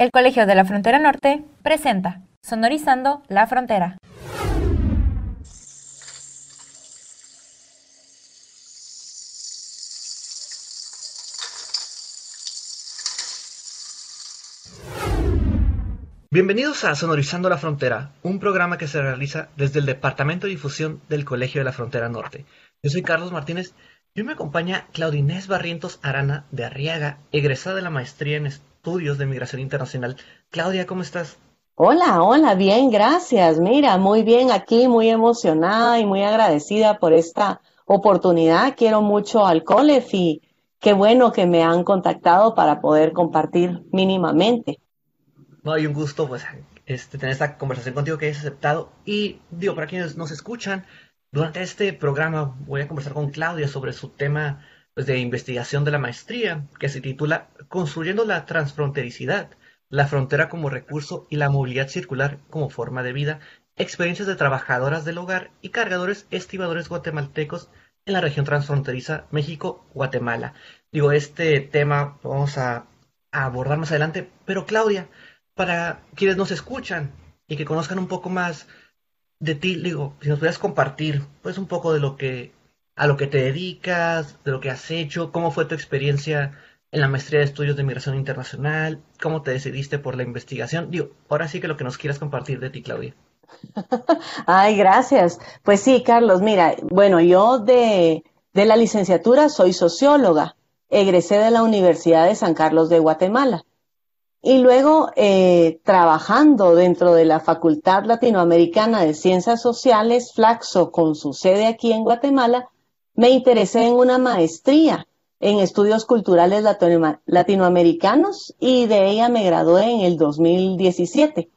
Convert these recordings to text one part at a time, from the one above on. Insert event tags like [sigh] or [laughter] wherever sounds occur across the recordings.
El Colegio de la Frontera Norte presenta Sonorizando la Frontera. Bienvenidos a Sonorizando la Frontera, un programa que se realiza desde el Departamento de Difusión del Colegio de la Frontera Norte. Yo soy Carlos Martínez y hoy me acompaña Claudia Inés Barrientos Arana de Arriaga, egresada de la maestría en Estudios de Migración Internacional. Claudia, ¿cómo estás? Hola, hola, bien, gracias. Mira, muy bien aquí, muy emocionada y muy agradecida por esta oportunidad. Quiero mucho al COLEF y qué bueno que me han contactado para poder compartir mínimamente. No, hay un gusto pues este, tener esta conversación contigo que hayas aceptado. Y digo, para quienes nos escuchan, durante este programa voy a conversar con Claudia sobre su tema pues, de investigación de la maestría, que se titula Construyendo la transfrontericidad, la frontera como recurso y la movilidad circular como forma de vida, experiencias de trabajadoras del hogar y cargadores estibadores guatemaltecos en la región transfronteriza México-Guatemala. Digo, este tema vamos a abordar más adelante, pero Claudia, para quienes nos escuchan y que conozcan un poco más de ti, digo, si nos pudieras compartir, pues un poco de lo que, a lo que te dedicas, de lo que has hecho, cómo fue tu experiencia en la maestría de estudios de migración internacional, cómo te decidiste por la investigación. Digo, ahora sí que lo que nos quieras compartir de ti, Claudia. [laughs] Ay, gracias. Pues sí, Carlos, mira, bueno, yo de, de la licenciatura soy socióloga, egresé de la Universidad de San Carlos de Guatemala. Y luego, eh, trabajando dentro de la Facultad Latinoamericana de Ciencias Sociales, Flaxo, con su sede aquí en Guatemala, me interesé en una maestría en estudios culturales latinoamericanos y de ella me gradué en el 2017.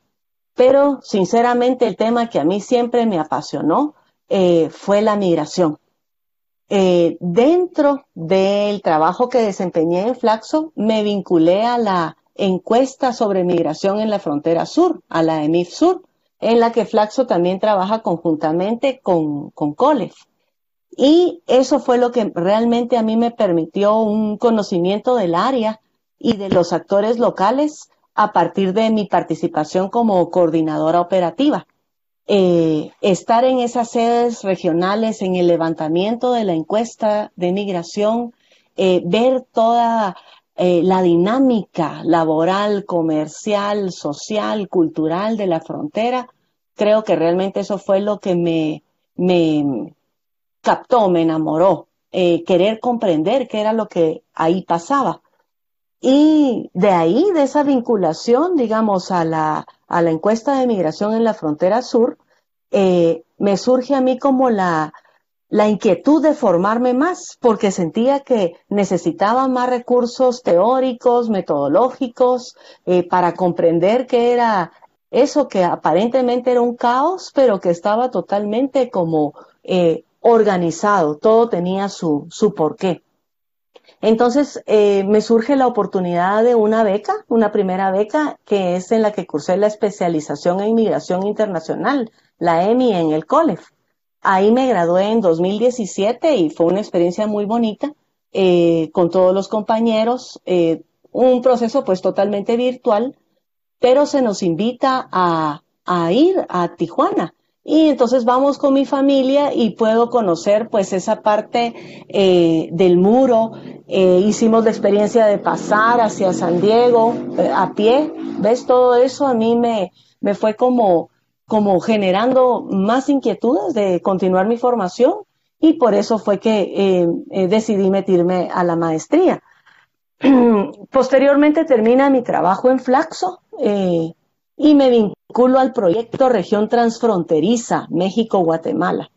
Pero, sinceramente, el tema que a mí siempre me apasionó eh, fue la migración. Eh, dentro del trabajo que desempeñé en Flaxo, me vinculé a la encuesta sobre migración en la frontera sur, a la EMIF Sur, en la que Flaxo también trabaja conjuntamente con, con COLEF. Y eso fue lo que realmente a mí me permitió un conocimiento del área y de los actores locales a partir de mi participación como coordinadora operativa. Eh, estar en esas sedes regionales, en el levantamiento de la encuesta de migración, eh, ver toda eh, la dinámica laboral, comercial, social, cultural de la frontera, creo que realmente eso fue lo que me, me captó, me enamoró, eh, querer comprender qué era lo que ahí pasaba. Y de ahí, de esa vinculación, digamos, a la, a la encuesta de migración en la frontera sur, eh, me surge a mí como la, la inquietud de formarme más, porque sentía que necesitaba más recursos teóricos, metodológicos, eh, para comprender qué era eso que aparentemente era un caos, pero que estaba totalmente como organizado, todo tenía su, su porqué. Entonces eh, me surge la oportunidad de una beca, una primera beca, que es en la que cursé la especialización en inmigración internacional, la EMI en el COLEF. Ahí me gradué en 2017 y fue una experiencia muy bonita eh, con todos los compañeros, eh, un proceso pues totalmente virtual, pero se nos invita a, a ir a Tijuana. Y entonces vamos con mi familia y puedo conocer pues esa parte eh, del muro. Eh, hicimos la experiencia de pasar hacia San Diego eh, a pie. ¿Ves? Todo eso a mí me, me fue como como generando más inquietudes de continuar mi formación y por eso fue que decidí meterme a la maestría. [clears throat] Posteriormente termina mi trabajo en Flaxo y me vinculo al proyecto Región Transfronteriza México-Guatemala.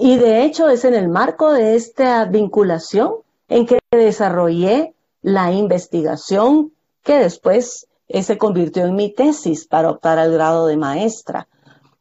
Y de hecho es en el marco de esta vinculación en que desarrollé la investigación que después se convirtió en mi tesis para optar al grado de maestra.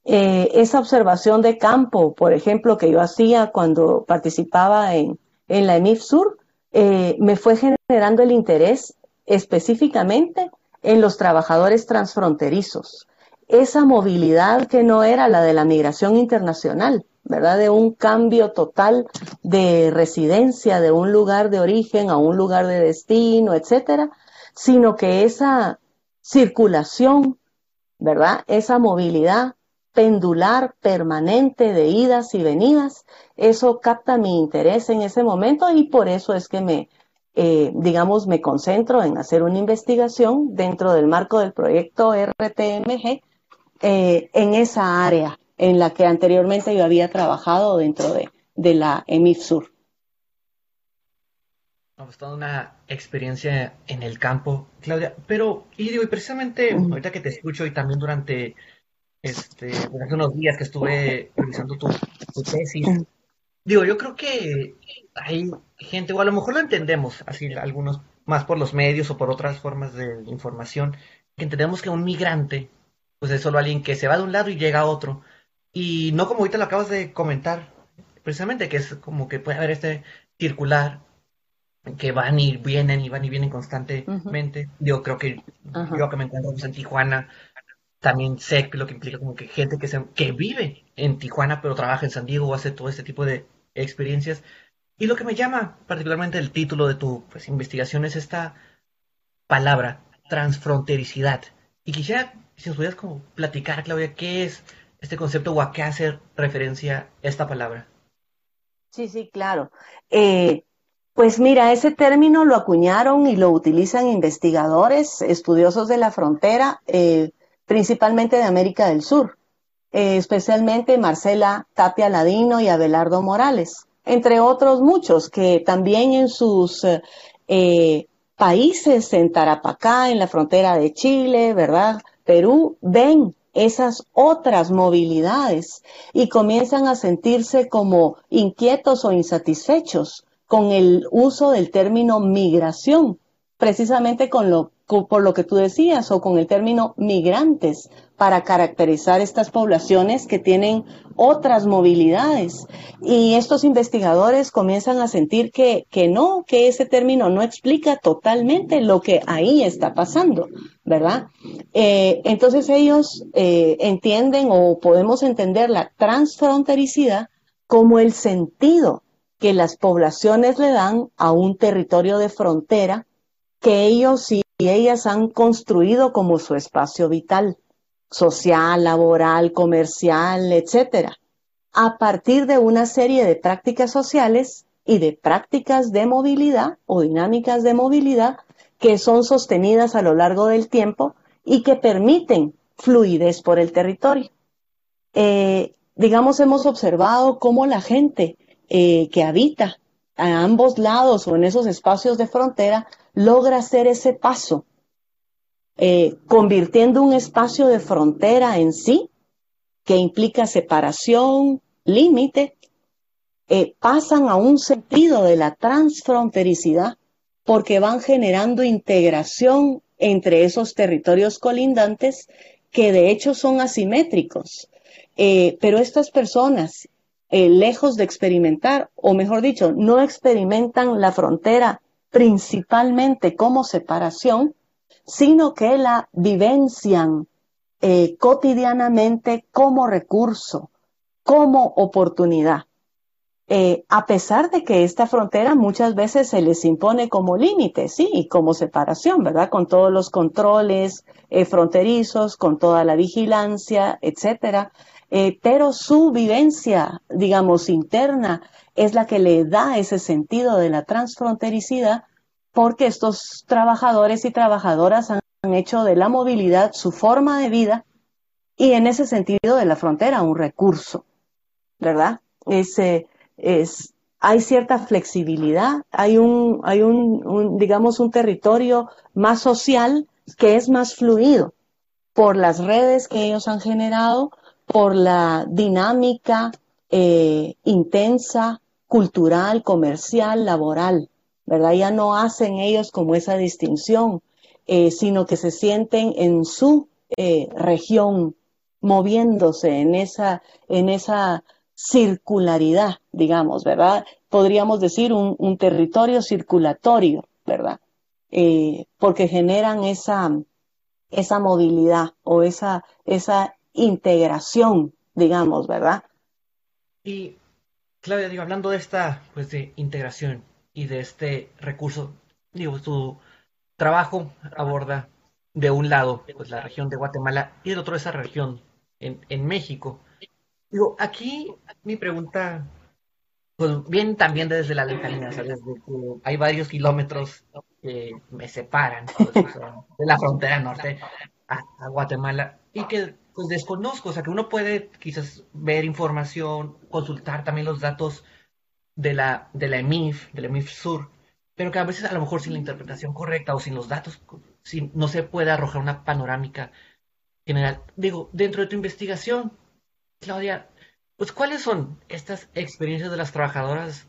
Eh, esa observación de campo, por ejemplo, que yo hacía cuando participaba en, en la EMIF Sur, eh, me fue generando el interés específicamente en los trabajadores transfronterizos. Esa movilidad que no era la de la migración internacional, ¿verdad? De un cambio total de residencia de un lugar de origen a un lugar de destino, etcétera, sino que esa circulación, ¿verdad? Esa movilidad pendular permanente de idas y venidas, eso capta mi interés en ese momento y por eso es que me, eh, digamos, me concentro en hacer una investigación dentro del marco del proyecto RTMG eh, en esa área en la que anteriormente yo había trabajado dentro de, de la EMIF Sur. Pues toda una experiencia en el campo, Claudia. Pero, y digo, y precisamente ahorita que te escucho y también durante este, hace unos días que estuve revisando tu, tesis, digo, yo creo que hay gente, o a lo mejor lo entendemos, así algunos más por los medios o por otras formas de información, que entendemos que un migrante, pues es solo alguien que se va de un lado y llega a otro. Y no como ahorita lo acabas de comentar, precisamente que es como que puede haber este circular que van y vienen y van y vienen constantemente. Yo creo que yo que me encuentro en Tijuana también sé lo que implica como que gente que, se, que vive en Tijuana pero trabaja en San Diego o hace todo este tipo de experiencias. Y lo que me llama particularmente el título de tu pues, investigación es esta palabra, transfrontericidad. Y quisiera, si nos pudieras como platicar, Claudia, qué es este concepto o a qué hace referencia esta palabra. Sí, sí, claro. Eh, pues mira, ese término lo acuñaron y lo utilizan investigadores, estudiosos de la frontera, eh, principalmente de América del Sur, eh, especialmente Marcela Tapia Ladino y Abelardo Morales, entre otros muchos que también en sus eh, países, en Tarapacá, en la frontera de Chile, ¿verdad? Perú, ven esas otras movilidades y comienzan a sentirse como inquietos o insatisfechos con el uso del término migración, precisamente con lo, por lo que tú decías, o con el término migrantes, para caracterizar estas poblaciones que tienen otras movilidades. Y estos investigadores comienzan a sentir que, que no, que ese término no explica totalmente lo que ahí está pasando, ¿verdad? Eh, entonces ellos eh, entienden o podemos entender la transfrontericidad como el sentido que las poblaciones le dan a un territorio de frontera que ellos y ellas han construido como su espacio vital, social, laboral, comercial, etcétera, a partir de una serie de prácticas sociales y de prácticas de movilidad o dinámicas de movilidad que son sostenidas a lo largo del tiempo y que permiten fluidez por el territorio. Eh, digamos, hemos observado cómo la gente eh, que habita a ambos lados o en esos espacios de frontera logra hacer ese paso, eh, convirtiendo un espacio de frontera en sí, que implica separación, límite, eh, pasan a un sentido de la transfrontericidad porque van generando integración entre esos territorios colindantes que de hecho son asimétricos. pero estas personas eh, lejos de experimentar, o mejor dicho, no experimentan la frontera principalmente como separación, sino que la vivencian eh, cotidianamente como recurso, como oportunidad. Eh, a pesar de que esta frontera muchas veces se les impone como límite, sí, y como separación, ¿verdad? Con todos los controles fronterizos, con toda la vigilancia, etcétera. Eh, pero su vivencia, digamos, interna es la que le da ese sentido de la transfrontericidad porque estos trabajadores y trabajadoras han, hecho de la movilidad su forma de vida y en ese sentido de la frontera un recurso, ¿verdad? Es, es, hay cierta flexibilidad, hay un, hay un, digamos, un territorio más social que es más fluido por las redes que ellos han generado, por la dinámica eh, intensa, cultural, comercial, laboral, ¿verdad? Ya no hacen ellos como esa distinción, eh, sino que se sienten en su eh, región, moviéndose en esa, en esa circularidad, digamos, ¿verdad? Podríamos decir un, un territorio circulatorio, ¿verdad? porque generan esa, esa movilidad o esa, esa integración, digamos, ¿verdad? Claudia, digo, hablando de esta, pues de integración y de este recurso, digo, tu trabajo aborda de un lado, pues la región de Guatemala y del otro esa región en, en México. Digo, aquí mi pregunta, pues bien también desde la lejanía, ¿sabes? De que hay varios kilómetros que me separan pues, de la frontera norte a, a, Guatemala y que pues desconozco, o sea que uno puede quizás ver información, consultar también los datos de la, de la EMIF, de la EMIF Sur, pero que a veces a lo mejor sin la interpretación correcta o sin los datos, no se puede arrojar una panorámica general. Digo, dentro de tu investigación, Claudia, pues ¿cuáles son estas experiencias de las trabajadoras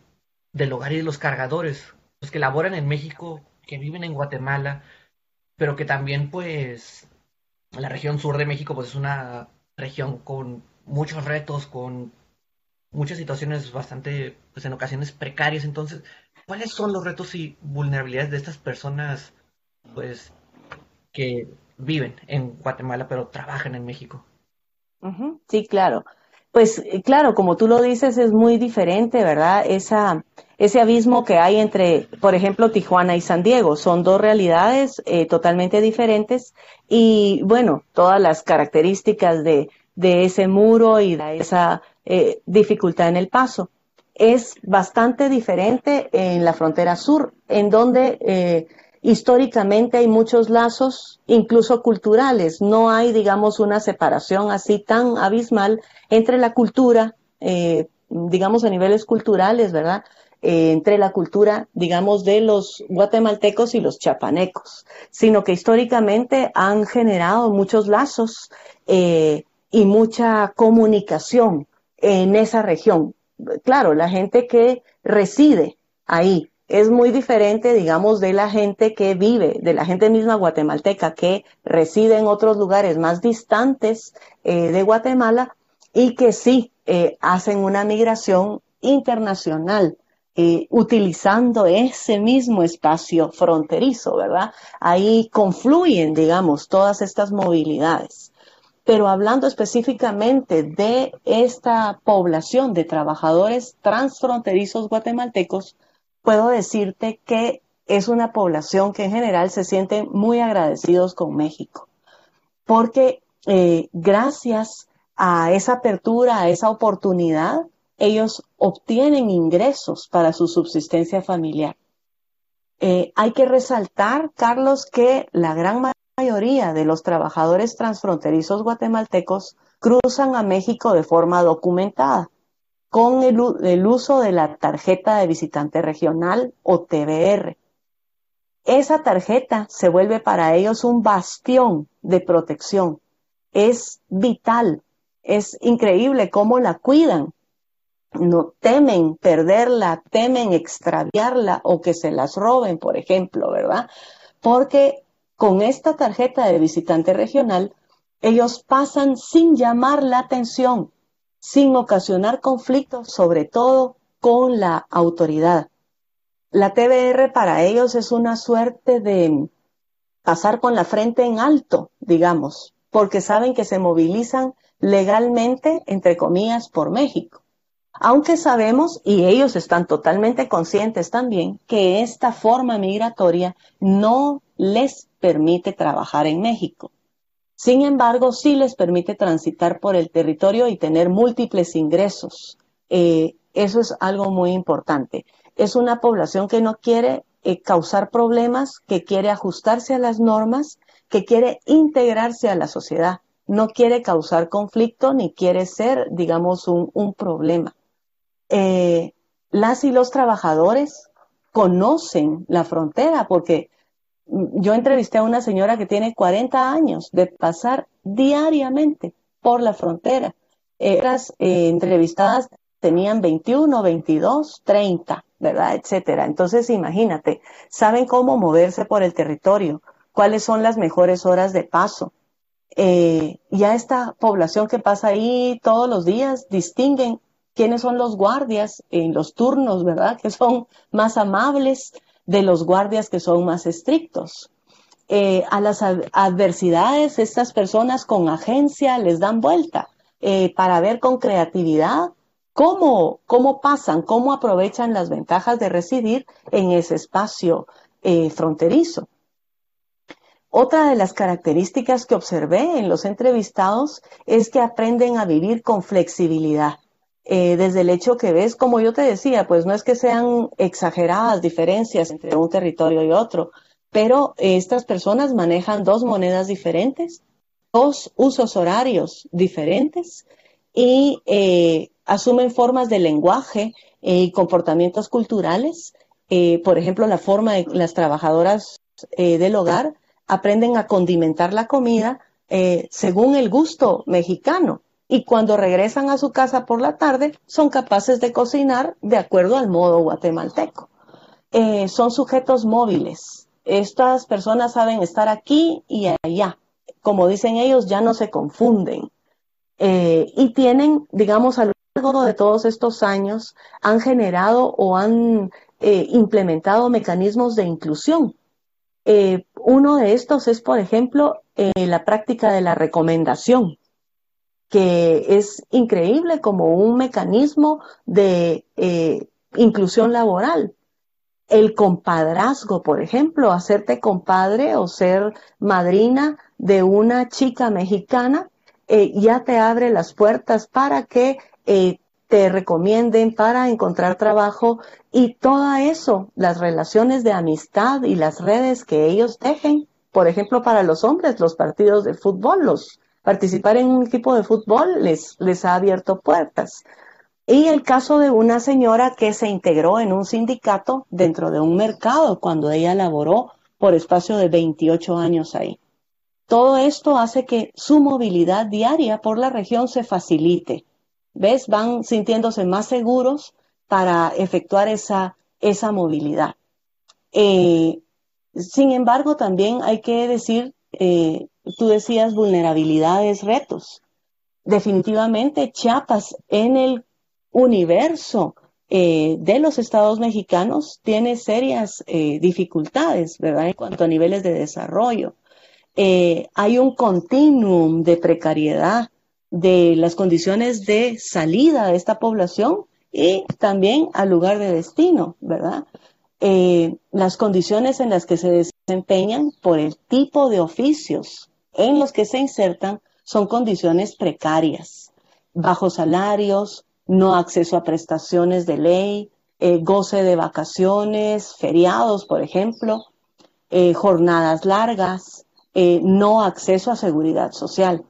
del hogar y de los cargadores, los que laboran en México, que viven en Guatemala, pero que también pues la región sur de México pues es una región con muchos retos, con muchas situaciones bastante, pues en ocasiones precarias. Entonces, ¿cuáles son los retos y vulnerabilidades de estas personas, pues, que viven en Guatemala pero trabajan en México? Sí, claro. Pues eh, claro, como tú lo dices, es muy diferente, ¿verdad? Esa, ese abismo que hay entre, por ejemplo, Tijuana y San Diego. Son dos realidades eh, totalmente diferentes y, bueno, todas las características de, de ese muro y de esa eh, dificultad en el paso. Es bastante diferente en la frontera sur, en donde históricamente hay muchos lazos, incluso culturales. No hay, digamos, una separación así tan abismal entre la cultura, eh, digamos, a niveles culturales, ¿verdad? Eh, entre la cultura, digamos, de los guatemaltecos y los chapanecos, sino que históricamente han generado muchos lazos eh, y mucha comunicación en esa región. Claro, la gente que reside ahí, es muy diferente, digamos, de la gente que vive, de la gente misma guatemalteca que reside en otros lugares más distantes eh, de Guatemala y que sí eh, hacen una migración internacional. Eh, utilizando ese mismo espacio fronterizo, ¿verdad? Ahí confluyen, digamos, todas estas movilidades. Pero hablando específicamente de esta población de trabajadores transfronterizos guatemaltecos, puedo decirte que es una población que en general se siente muy agradecidos con México, porque eh, gracias a esa apertura, a esa oportunidad, ellos obtienen ingresos para su subsistencia familiar. Eh, hay que resaltar, Carlos, que la gran mayoría de los trabajadores transfronterizos guatemaltecos cruzan a México de forma documentada con el, uso de la tarjeta de visitante regional o TBR. Esa tarjeta se vuelve para ellos un bastión de protección. Es vital. Es increíble cómo la cuidan. No temen perderla, temen extraviarla o que se las roben, por ejemplo, ¿verdad? Porque con esta tarjeta de visitante regional, ellos pasan sin llamar la atención sin ocasionar conflictos, sobre todo con la autoridad. La TBR para ellos es una suerte de pasar con la frente en alto, digamos, porque saben que se movilizan legalmente, entre comillas, por México. Aunque sabemos, y ellos están totalmente conscientes también, que esta forma migratoria no les permite trabajar en México. Sin embargo, sí les permite transitar por el territorio y tener múltiples ingresos. Eh, eso es algo muy importante. Es una población que no quiere eh, causar problemas, que quiere ajustarse a las normas, que quiere integrarse a la sociedad. No quiere causar conflicto ni quiere ser, digamos, un, problema. Eh, las y los trabajadores conocen la frontera porque yo entrevisté a una señora que tiene 40 años de pasar diariamente por la frontera. Las eh, entrevistadas tenían 21, 22, 30, ¿verdad? Etcétera. Entonces, imagínate, saben cómo moverse por el territorio, cuáles son las mejores horas de paso. Eh, ya esta población que pasa ahí todos los días distinguen quiénes son los guardias en los turnos, ¿verdad? Que son más amables, de los guardias que son más estrictos. Eh, a las adversidades, estas personas con agencia les dan vuelta eh, para ver con creatividad cómo, cómo pasan, cómo aprovechan las ventajas de residir en ese espacio eh, fronterizo. otra de las características que observé en los entrevistados es que aprenden a vivir con flexibilidad. Eh, desde el hecho que ves, como yo te decía, pues no es que sean exageradas diferencias entre un territorio y otro, pero estas personas manejan dos monedas diferentes, dos usos horarios diferentes y eh, asumen formas de lenguaje y comportamientos culturales. Eh, por ejemplo, la forma de las trabajadoras del hogar aprenden a condimentar la comida eh, según el gusto mexicano. Y cuando regresan a su casa por la tarde, son capaces de cocinar de acuerdo al modo guatemalteco. Eh, son sujetos móviles. Estas personas saben estar aquí y allá. Como dicen ellos, ya no se confunden. Eh, y tienen, digamos, a lo largo de todos estos años, han generado o han implementado mecanismos de inclusión eh, uno de estos es, por ejemplo, eh, la práctica de la recomendación, que es increíble como un mecanismo de eh, inclusión laboral. El compadrazgo, por ejemplo, hacerte compadre o ser madrina de una chica mexicana, ya te abre las puertas para que te recomienden para encontrar trabajo y todo eso, las relaciones de amistad y las redes que ellos dejen, por ejemplo, para los hombres, los partidos de fútbol, los participar en un equipo de fútbol les, les ha abierto puertas. Y el caso de una señora que se integró en un sindicato dentro de un mercado cuando ella laboró por espacio de 28 años ahí. Todo esto hace que su movilidad diaria por la región se facilite ¿ves? Van sintiéndose más seguros para efectuar esa, esa movilidad. Eh, sin embargo, también hay que decir, eh, tú decías vulnerabilidades, retos. Definitivamente, Chiapas en el universo eh, de los estados mexicanos tiene serias dificultades, ¿verdad? En cuanto a niveles de desarrollo. hay un continuum de precariedad de las condiciones de salida de esta población y también al lugar de destino, ¿verdad? Eh, las condiciones en las que se desempeñan por el tipo de oficios en los que se insertan son condiciones precarias, bajos salarios, no acceso a prestaciones de ley, eh, goce de vacaciones, feriados, por ejemplo, eh, jornadas largas, no acceso a seguridad social.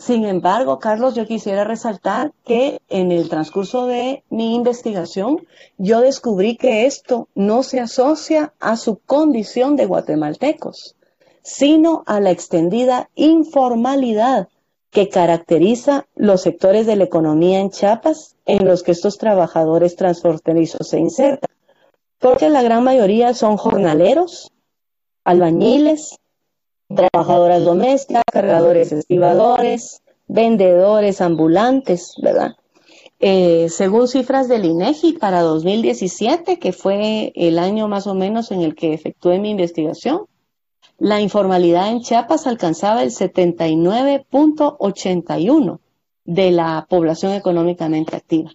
Sin embargo, Carlos, yo quisiera resaltar que en el transcurso de mi investigación yo descubrí que esto no se asocia a su condición de guatemaltecos, sino a la extendida informalidad que caracteriza los sectores de la economía en Chiapas en los que estos trabajadores transfronterizos se insertan, porque la gran mayoría son jornaleros, albañiles, trabajadoras domésticas, cargadores estibadores, vendedores ambulantes, ¿verdad? Eh, según cifras del INEGI para 2017, que fue el año más o menos en el que efectué mi investigación, la informalidad en Chiapas alcanzaba el 79.81 de la población económicamente activa.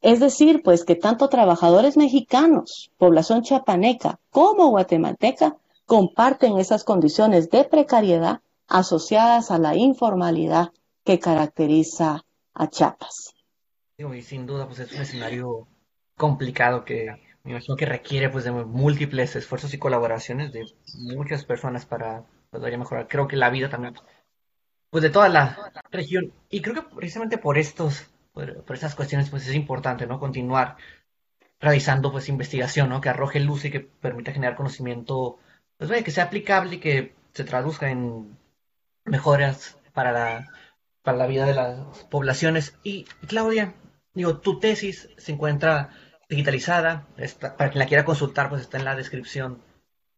Es decir, pues que tanto trabajadores mexicanos, población chiapaneca, como guatemalteca comparten esas condiciones de precariedad asociadas a la informalidad que caracteriza a Chiapas. Y sin duda, pues es un escenario complicado que imagino que requiere pues de múltiples esfuerzos y colaboraciones de muchas personas para poder mejorar. Creo que la vida también, pues de toda la región. Y creo que precisamente por estos, por estas cuestiones, pues es importante, ¿no? Continuar realizando pues investigación, ¿no? Que arroje luz y que permita generar conocimiento pues que sea aplicable y que se traduzca en mejoras para la, para la vida de las poblaciones. Y Claudia, digo, tu tesis se encuentra digitalizada, para quien la quiera consultar, pues está en la descripción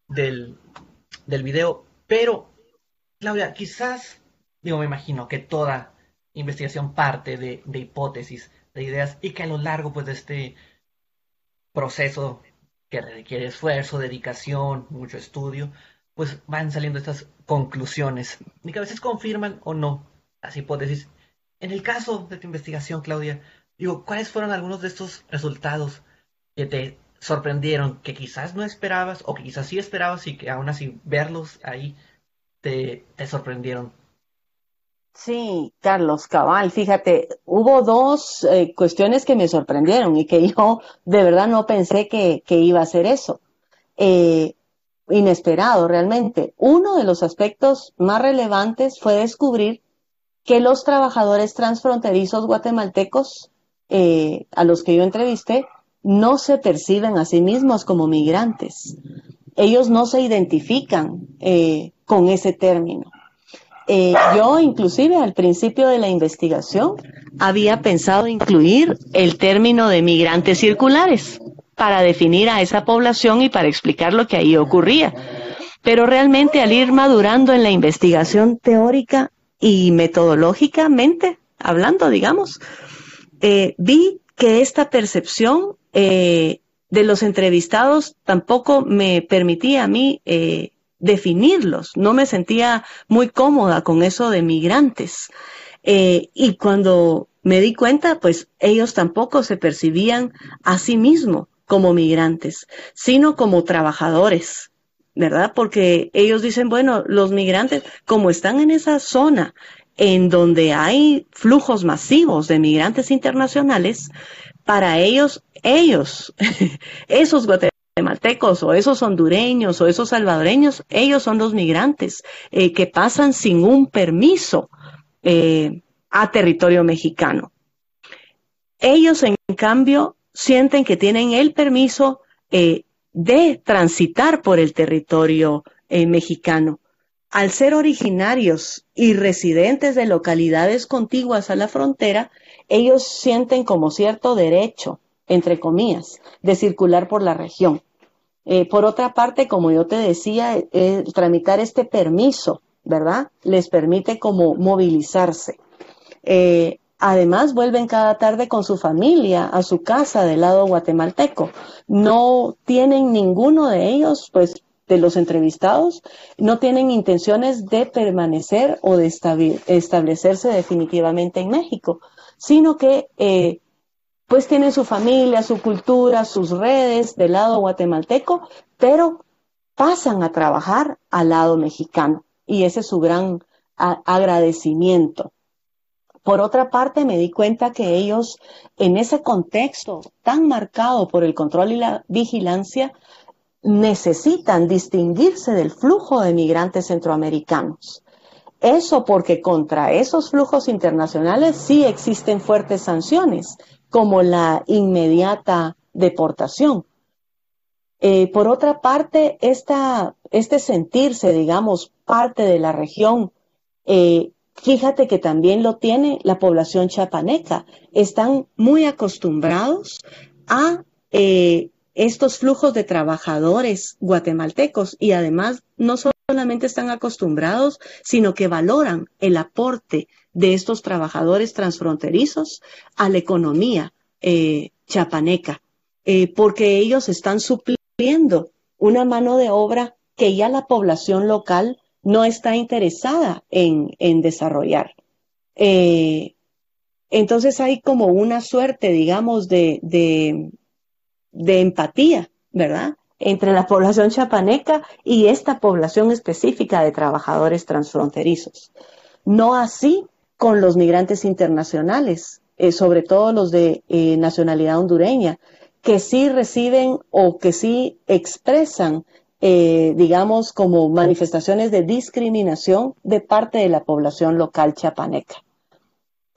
del, del video, pero Claudia, quizás, digo, me imagino que toda investigación parte de, de hipótesis, de ideas, y que a lo largo pues, de este proceso que requiere esfuerzo, dedicación, mucho estudio, pues van saliendo estas conclusiones y que a veces confirman o no las hipótesis. En el caso de tu investigación, Claudia, digo, ¿cuáles fueron algunos de estos resultados que te sorprendieron, que quizás no esperabas o que quizás sí esperabas y que aún así verlos ahí te, sorprendieron? Sí, Carlos Cabal, fíjate, hubo dos eh, cuestiones que me sorprendieron y que [laughs] yo de verdad no pensé que, que iba a ser eso. Eh, inesperado realmente. Uno de los aspectos más relevantes fue descubrir que los trabajadores transfronterizos guatemaltecos eh, a los que yo entrevisté no se perciben a sí mismos como migrantes. Ellos no se identifican eh, con ese término. Eh, yo inclusive al principio de la investigación había pensado incluir el término de migrantes circulares para definir a esa población y para explicar lo que ahí ocurría. Pero realmente al ir madurando en la investigación teórica y metodológicamente, hablando, digamos, eh, vi que esta percepción eh, de los entrevistados tampoco me permitía a mí eh, definirlos. No me sentía muy cómoda con eso de migrantes. y cuando me di cuenta, pues ellos tampoco se percibían a sí mismos como migrantes, sino como trabajadores, ¿verdad? Porque ellos dicen, bueno, los migrantes, como están en esa zona en donde hay flujos masivos de migrantes internacionales, para ellos, ellos, [laughs] esos guatemaltecos o esos hondureños o esos salvadoreños, ellos son los migrantes eh, que pasan sin un permiso eh, a territorio mexicano. Ellos, en cambio, sienten que tienen el permiso eh, de transitar por el territorio mexicano. Al ser originarios y residentes de localidades contiguas a la frontera, ellos sienten como cierto derecho, entre comillas, de circular por la región. Eh, por otra parte, como yo te decía, tramitar este permiso, ¿verdad? Les permite como movilizarse. Además, vuelven cada tarde con su familia a su casa del lado guatemalteco. No tienen ninguno de ellos, pues, de los entrevistados, no tienen intenciones de permanecer o de establecerse definitivamente en México, sino que, eh, pues, tienen su familia, su cultura, sus redes del lado guatemalteco, pero pasan a trabajar al lado mexicano. Y ese es su gran agradecimiento. Por otra parte, me di cuenta que ellos, en ese contexto tan marcado por el control y la vigilancia, necesitan distinguirse del flujo de migrantes centroamericanos. Eso porque contra esos flujos internacionales sí existen fuertes sanciones, como la inmediata deportación. Eh, por otra parte, esta, este sentirse, digamos, parte de la región eh, Fíjate que también lo tiene la población chapaneca. Están muy acostumbrados a eh, estos flujos de trabajadores guatemaltecos y además no solamente están acostumbrados, sino que valoran el aporte de estos trabajadores transfronterizos a la economía eh, chapaneca, eh, porque ellos están supliendo una mano de obra que ya la población local no está interesada en, desarrollar. Eh, entonces hay como una suerte, digamos, de, empatía, ¿verdad? Entre la población chapaneca y esta población específica de trabajadores transfronterizos. No así con los migrantes internacionales, eh, sobre todo los de eh, nacionalidad hondureña, que sí reciben o que sí expresan eh, digamos, como manifestaciones de discriminación de parte de la población local chiapaneca.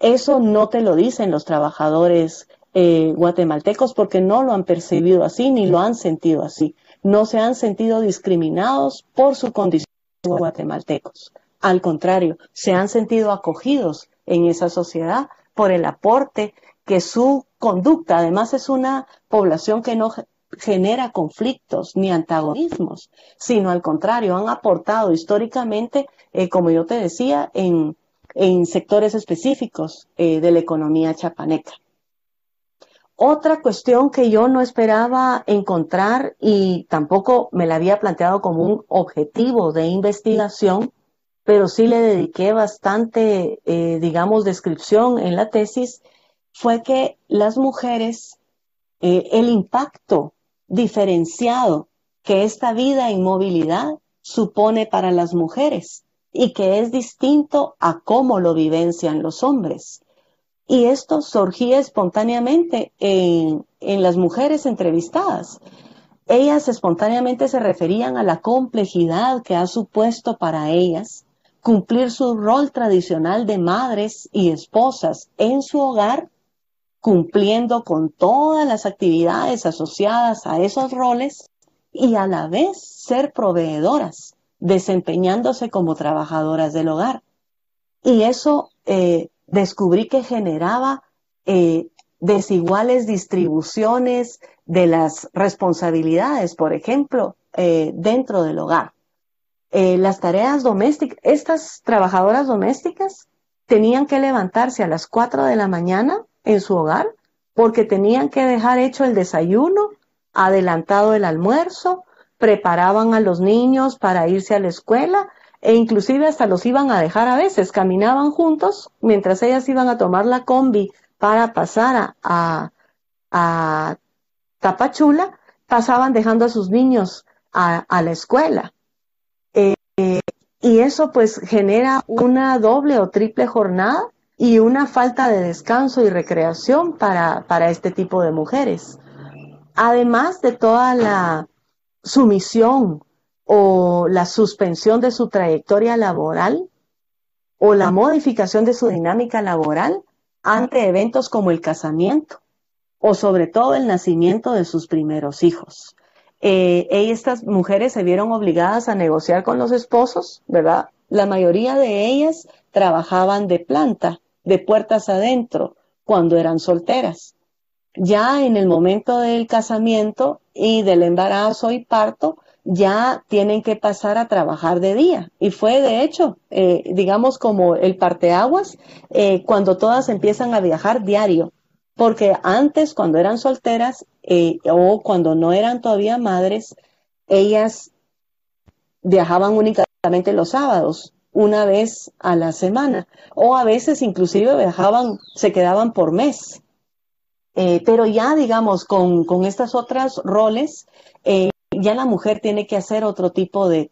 Eso no te lo dicen los trabajadores eh, guatemaltecos porque no lo han percibido así ni lo han sentido así. No se han sentido discriminados por su condición guatemaltecos. Al contrario, se han sentido acogidos en esa sociedad por el aporte que su conducta, además es una población que no genera conflictos ni antagonismos, sino al contrario, han aportado históricamente, eh, como yo te decía, en, sectores específicos eh, de la economía chapaneca. Otra cuestión que yo no esperaba encontrar y tampoco me la había planteado como un objetivo de investigación, pero sí le dediqué bastante, eh, digamos, descripción en la tesis, fue que las mujeres, el impacto diferenciado que esta vida en movilidad supone para las mujeres y que es distinto a cómo lo vivencian los hombres. Y esto surgía espontáneamente en, en las mujeres entrevistadas. Ellas espontáneamente se referían a la complejidad que ha supuesto para ellas cumplir su rol tradicional de madres y esposas en su hogar, cumpliendo con todas las actividades asociadas a esos roles y a la vez ser proveedoras, desempeñándose como trabajadoras del hogar. Y eso eh, descubrí que generaba eh, desiguales distribuciones de las responsabilidades, por ejemplo, eh, dentro del hogar. Eh, las tareas domésticas, estas trabajadoras domésticas tenían que levantarse a las 4 de la mañana en su hogar porque tenían que dejar hecho el desayuno, adelantado el almuerzo, preparaban a los niños para irse a la escuela e inclusive hasta los iban a dejar a veces, caminaban juntos mientras ellas iban a tomar la combi para pasar a, a, Tapachula, pasaban dejando a sus niños a, la escuela. Eh, y eso pues genera una doble o triple jornada y una falta de descanso y recreación para, para este tipo de mujeres. Además de toda la sumisión o la suspensión de su trayectoria laboral o la modificación de su dinámica laboral ante eventos como el casamiento o sobre todo el nacimiento de sus primeros hijos. Eh, estas mujeres se vieron obligadas a negociar con los esposos, ¿verdad? La mayoría de ellas trabajaban de planta, de puertas adentro, cuando eran solteras. Ya en el momento del casamiento y del embarazo y parto, ya tienen que pasar a trabajar de día. Y fue, de hecho, eh, digamos como el parteaguas, eh, cuando todas empiezan a viajar diario. Porque antes, cuando eran solteras eh, o cuando no eran todavía madres, ellas viajaban únicamente los sábados, una vez a la semana, o a veces inclusive viajaban, se quedaban por mes. pero ya, digamos, con, con estas otras roles, ya la mujer tiene que hacer otro tipo de,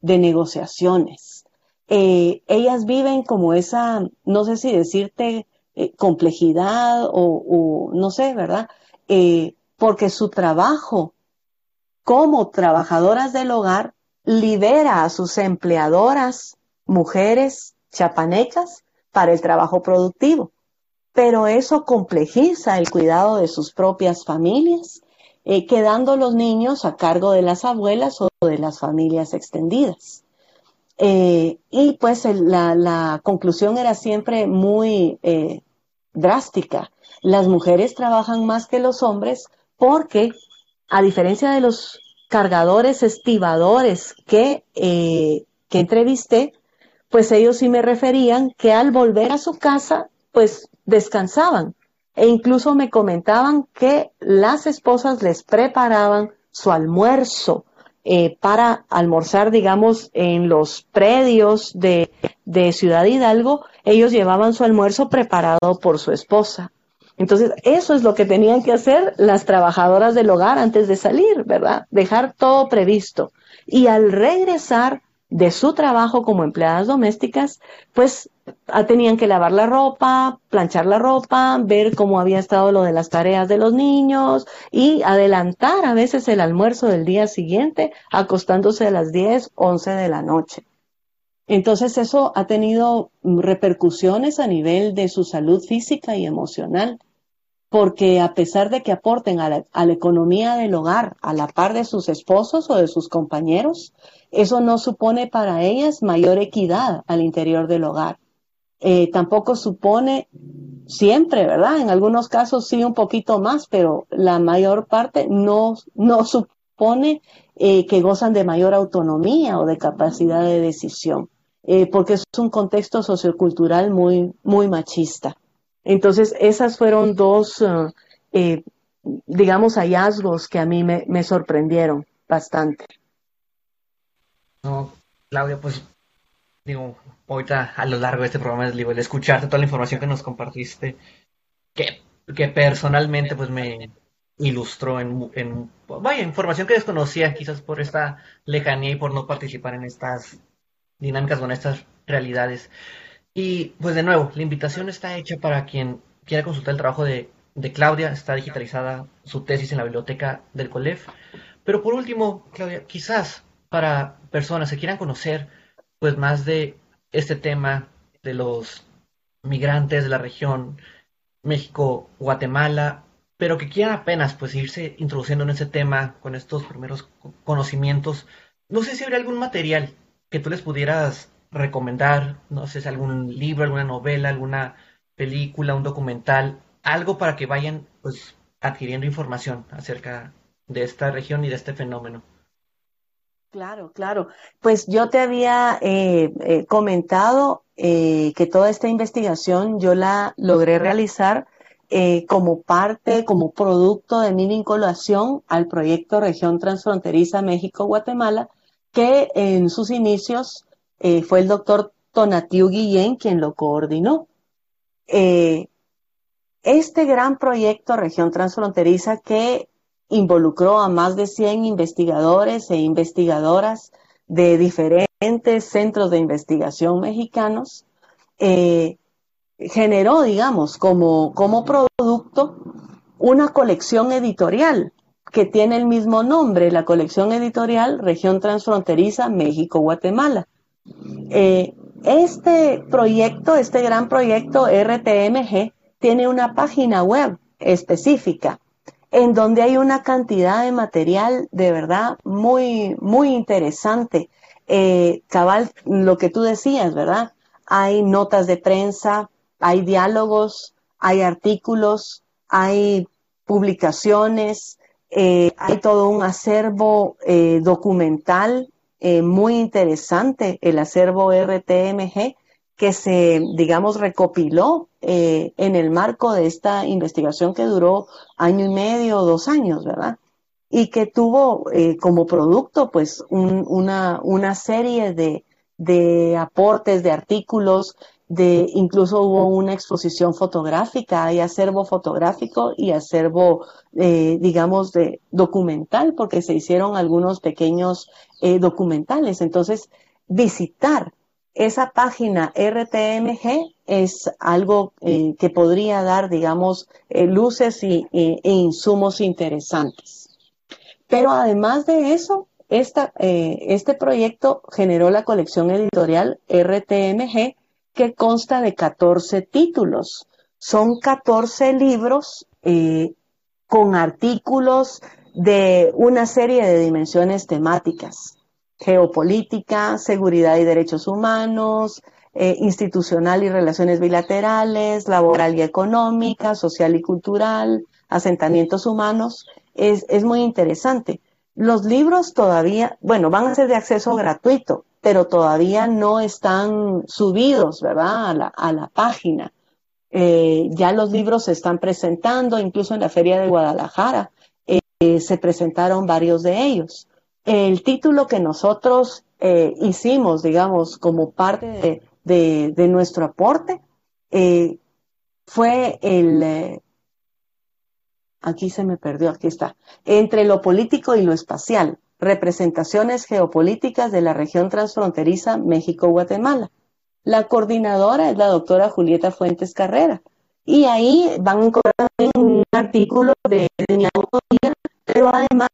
negociaciones. Eh, ellas viven como esa, no sé si decirte eh, complejidad o, no sé, ¿verdad? Eh, porque su trabajo como trabajadoras del hogar libera a sus empleadoras, mujeres chapanecas, para el trabajo productivo. Pero eso complejiza el cuidado de sus propias familias eh, quedando los niños a cargo de las abuelas o de las familias extendidas. Eh, y pues la, conclusión era siempre muy eh, drástica. Las mujeres trabajan más que los hombres porque, a diferencia de los cargadores estibadores que, que entrevisté, pues ellos sí me referían que al volver a su casa, pues descansaban e incluso me comentaban que las esposas les preparaban su almuerzo eh, para almorzar, digamos, en los predios de, de Ciudad Hidalgo, ellos llevaban su almuerzo preparado por su esposa. Entonces, eso es lo que tenían que hacer las trabajadoras del hogar antes de salir, ¿verdad? Dejar todo previsto. Y al regresar de su trabajo como empleadas domésticas, pues ah, tenían que lavar la ropa, planchar la ropa, ver cómo había estado lo de las tareas de los niños y adelantar a veces el almuerzo del día siguiente, acostándose a las 10, 11 de la noche. Entonces eso ha tenido repercusiones a nivel de su salud física y emocional porque a pesar de que aporten a la, economía del hogar a la par de sus esposos o de sus compañeros, eso no supone para ellas mayor equidad al interior del hogar. Eh, tampoco supone siempre, ¿verdad? En algunos casos sí un poquito más, pero la mayor parte no, no supone eh, que gozan de mayor autonomía o de capacidad de decisión, eh, porque es un contexto sociocultural muy, muy machista. Entonces, esas fueron dos, eh, eh, digamos, hallazgos que a mí me, sorprendieron bastante. No, Claudia, pues, digo, ahorita a lo largo de este programa, digo, el escucharte toda la información que nos compartiste, que, que personalmente, pues, me, ilustró en, en, vaya, información que desconocía, quizás por esta lejanía y por no participar en estas dinámicas con estas realidades. Y pues de nuevo, la invitación está hecha para quien quiera consultar el trabajo de, de Claudia, está digitalizada su tesis en la biblioteca del COLEF. Pero por último, Claudia, quizás para personas que quieran conocer pues más de este tema de los migrantes de la región México-Guatemala, pero que quieran apenas pues irse introduciendo en ese tema con estos primeros conocimientos. No sé si habría algún material que tú les pudieras recomendar, no sé si algún libro, alguna novela, alguna película, un documental, algo para que vayan pues adquiriendo información acerca de esta región y de este fenómeno. Claro, claro. Pues yo te había eh, eh, comentado eh, que toda esta investigación yo la logré realizar como parte, como producto de mi vinculación al proyecto Región Transfronteriza México-Guatemala, que en sus inicios fue el doctor Tonatiu Guillén quien lo coordinó. este gran proyecto Región Transfronteriza que involucró a más de 100 investigadores e investigadoras de diferentes centros de investigación mexicanos, eh, generó, digamos, como, como producto una colección editorial que tiene el mismo nombre, la colección editorial Región Transfronteriza México-Guatemala. Eh, este proyecto, este gran proyecto RTMG, tiene una página web específica en donde hay una cantidad de material de verdad muy, muy interesante. Eh, cabal, lo que tú decías, ¿verdad? Hay notas de prensa, hay diálogos, hay artículos, hay publicaciones, eh, hay todo un acervo documental muy interesante, el acervo RTMG, que se, digamos, recopiló eh, en el marco de esta investigación que duró año y medio dos años, ¿verdad? Y que tuvo eh, como producto, pues, una, una, serie de, de, aportes, de artículos, de, incluso hubo una exposición fotográfica, hay acervo fotográfico y acervo, eh, digamos, de documental, porque se hicieron algunos pequeños documentales. Entonces, visitar esa página RTMG es algo eh, que podría dar, digamos, eh, luces y, e insumos interesantes. Pero además de eso, esta, eh, este proyecto generó la colección editorial RTMG que consta de 14 títulos. Son 14 libros con artículos de una serie de dimensiones temáticas geopolítica, seguridad y derechos humanos, eh, institucional y relaciones bilaterales, laboral y económica, social y cultural, asentamientos humanos. Es, es muy interesante. Los libros todavía, bueno, van a ser de acceso gratuito, pero todavía no están subidos, ¿verdad? A la, a la página. Eh, ya los libros se están presentando, incluso en la Feria de Guadalajara eh, se presentaron varios de ellos el título que nosotros eh, hicimos, digamos, como parte de, nuestro aporte, fue el, aquí se me perdió, aquí está, entre lo político y lo espacial, representaciones geopolíticas de la región transfronteriza México-Guatemala. La coordinadora es la doctora Julieta Fuentes Carrera. Y ahí van a encontrar un artículo de, de mi autoría, pero además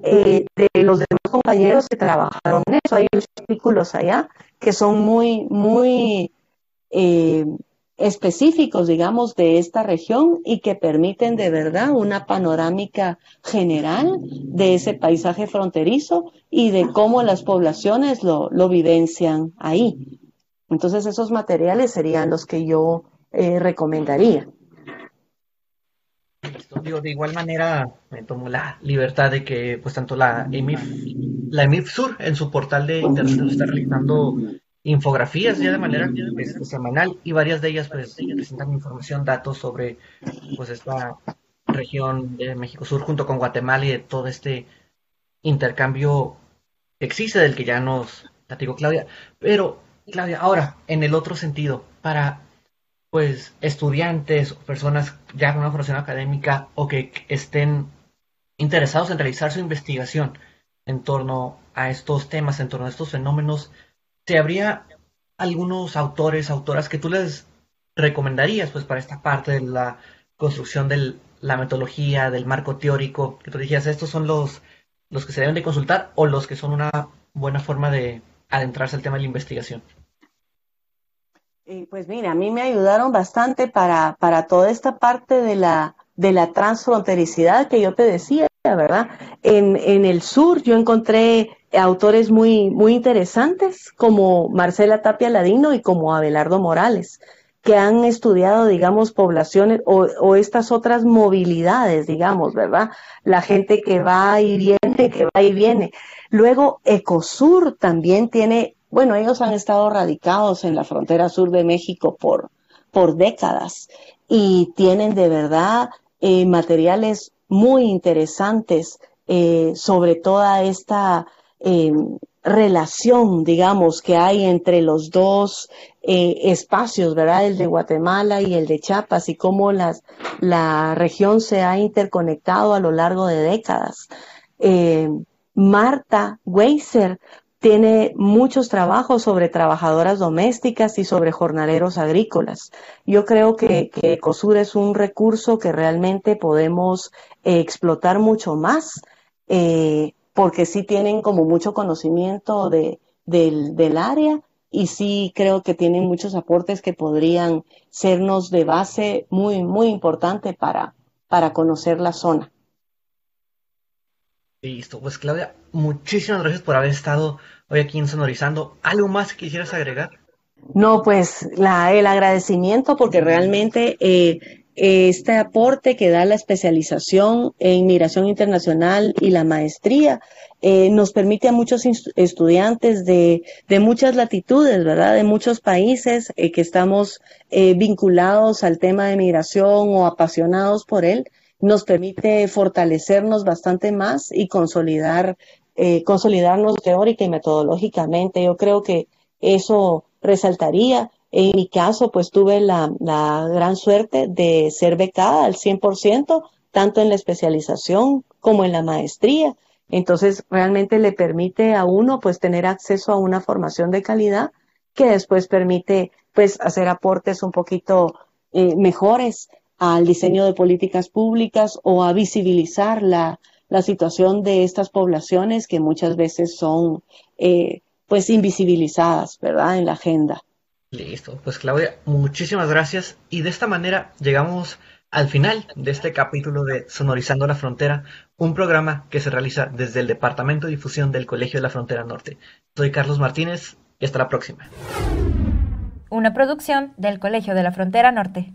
eh, de los demás compañeros que trabajaron en eso. Hay artículos allá que son muy, muy eh, específicos, digamos, de esta región y que permiten de verdad una panorámica general de ese paisaje fronterizo y de cómo las poblaciones lo, lo vivencian ahí. Entonces esos materiales serían los que yo eh, recomendaría. Digo, de igual manera me tomo la libertad de que pues tanto la EMIF, la EMIF Sur en su portal de internet está realizando infografías ya de manera pues, semanal y varias de ellas pues presentan información, datos sobre pues esta región de México Sur junto con Guatemala y de todo este intercambio que existe del que ya nos platicó Claudia. Pero Claudia, ahora en el otro sentido, para pues estudiantes o personas ya con una formación académica o que estén interesados en realizar su investigación en torno a estos temas, en torno a estos fenómenos, ¿te habría algunos autores, autoras que tú les recomendarías pues para esta parte de la construcción de la metodología, del marco teórico, que tú dijeras, estos son los, los que se deben de consultar o los que son una buena forma de adentrarse al tema de la investigación? pues mira, a mí me ayudaron bastante para, para toda esta parte de la, de la transfrontericidad que yo te decía, ¿verdad? En, en el sur yo encontré autores muy, muy interesantes como Marcela Tapia Ladino y como Abelardo Morales que han estudiado, digamos, poblaciones o, estas otras movilidades, digamos, ¿verdad? La gente que va y viene, que va y viene. Luego, Ecosur también tiene bueno, ellos han estado radicados en la frontera sur de México por, por décadas y tienen de verdad eh, materiales muy interesantes eh, sobre toda esta eh, relación, digamos, que hay entre los dos espacios, ¿verdad? El de Guatemala y el de Chiapas y cómo la región se ha interconectado a lo largo de décadas. Marta Weiser tiene muchos trabajos sobre trabajadoras domésticas y sobre jornaleros agrícolas. Yo creo que, que COSUR es un recurso que realmente podemos eh, explotar mucho más, eh, porque sí tienen como mucho conocimiento de, del, del área y sí creo que tienen muchos aportes que podrían sernos de base muy, muy importante para, para conocer la zona. Listo, pues Claudia, muchísimas gracias por haber estado hoy aquí en Sonorizando. ¿Algo más que quisieras agregar? No, pues la, el agradecimiento porque realmente eh, este aporte que da la especialización en migración internacional y la maestría eh, nos permite a muchos estudiantes de, de, muchas latitudes, ¿verdad? De muchos países eh, que estamos eh, vinculados al tema de migración o apasionados por él, nos permite fortalecernos bastante más y consolidar, consolidarnos teórica y metodológicamente. Yo creo que eso resaltaría. En mi caso, pues tuve la, gran suerte de ser becada al 100%, tanto en la especialización como en la maestría. Entonces, realmente le permite a uno, pues, tener acceso a una formación de calidad que después permite, pues, hacer aportes un poquito eh, mejores al diseño de políticas públicas o a visibilizar la, la situación de estas poblaciones que muchas veces son eh, pues invisibilizadas, ¿verdad? En la agenda. Listo, pues Claudia, muchísimas gracias y de esta manera llegamos al final de este capítulo de Sonorizando la Frontera, un programa que se realiza desde el Departamento de Difusión del Colegio de la Frontera Norte. Soy Carlos Martínez y hasta la próxima. Una producción del Colegio de la Frontera Norte.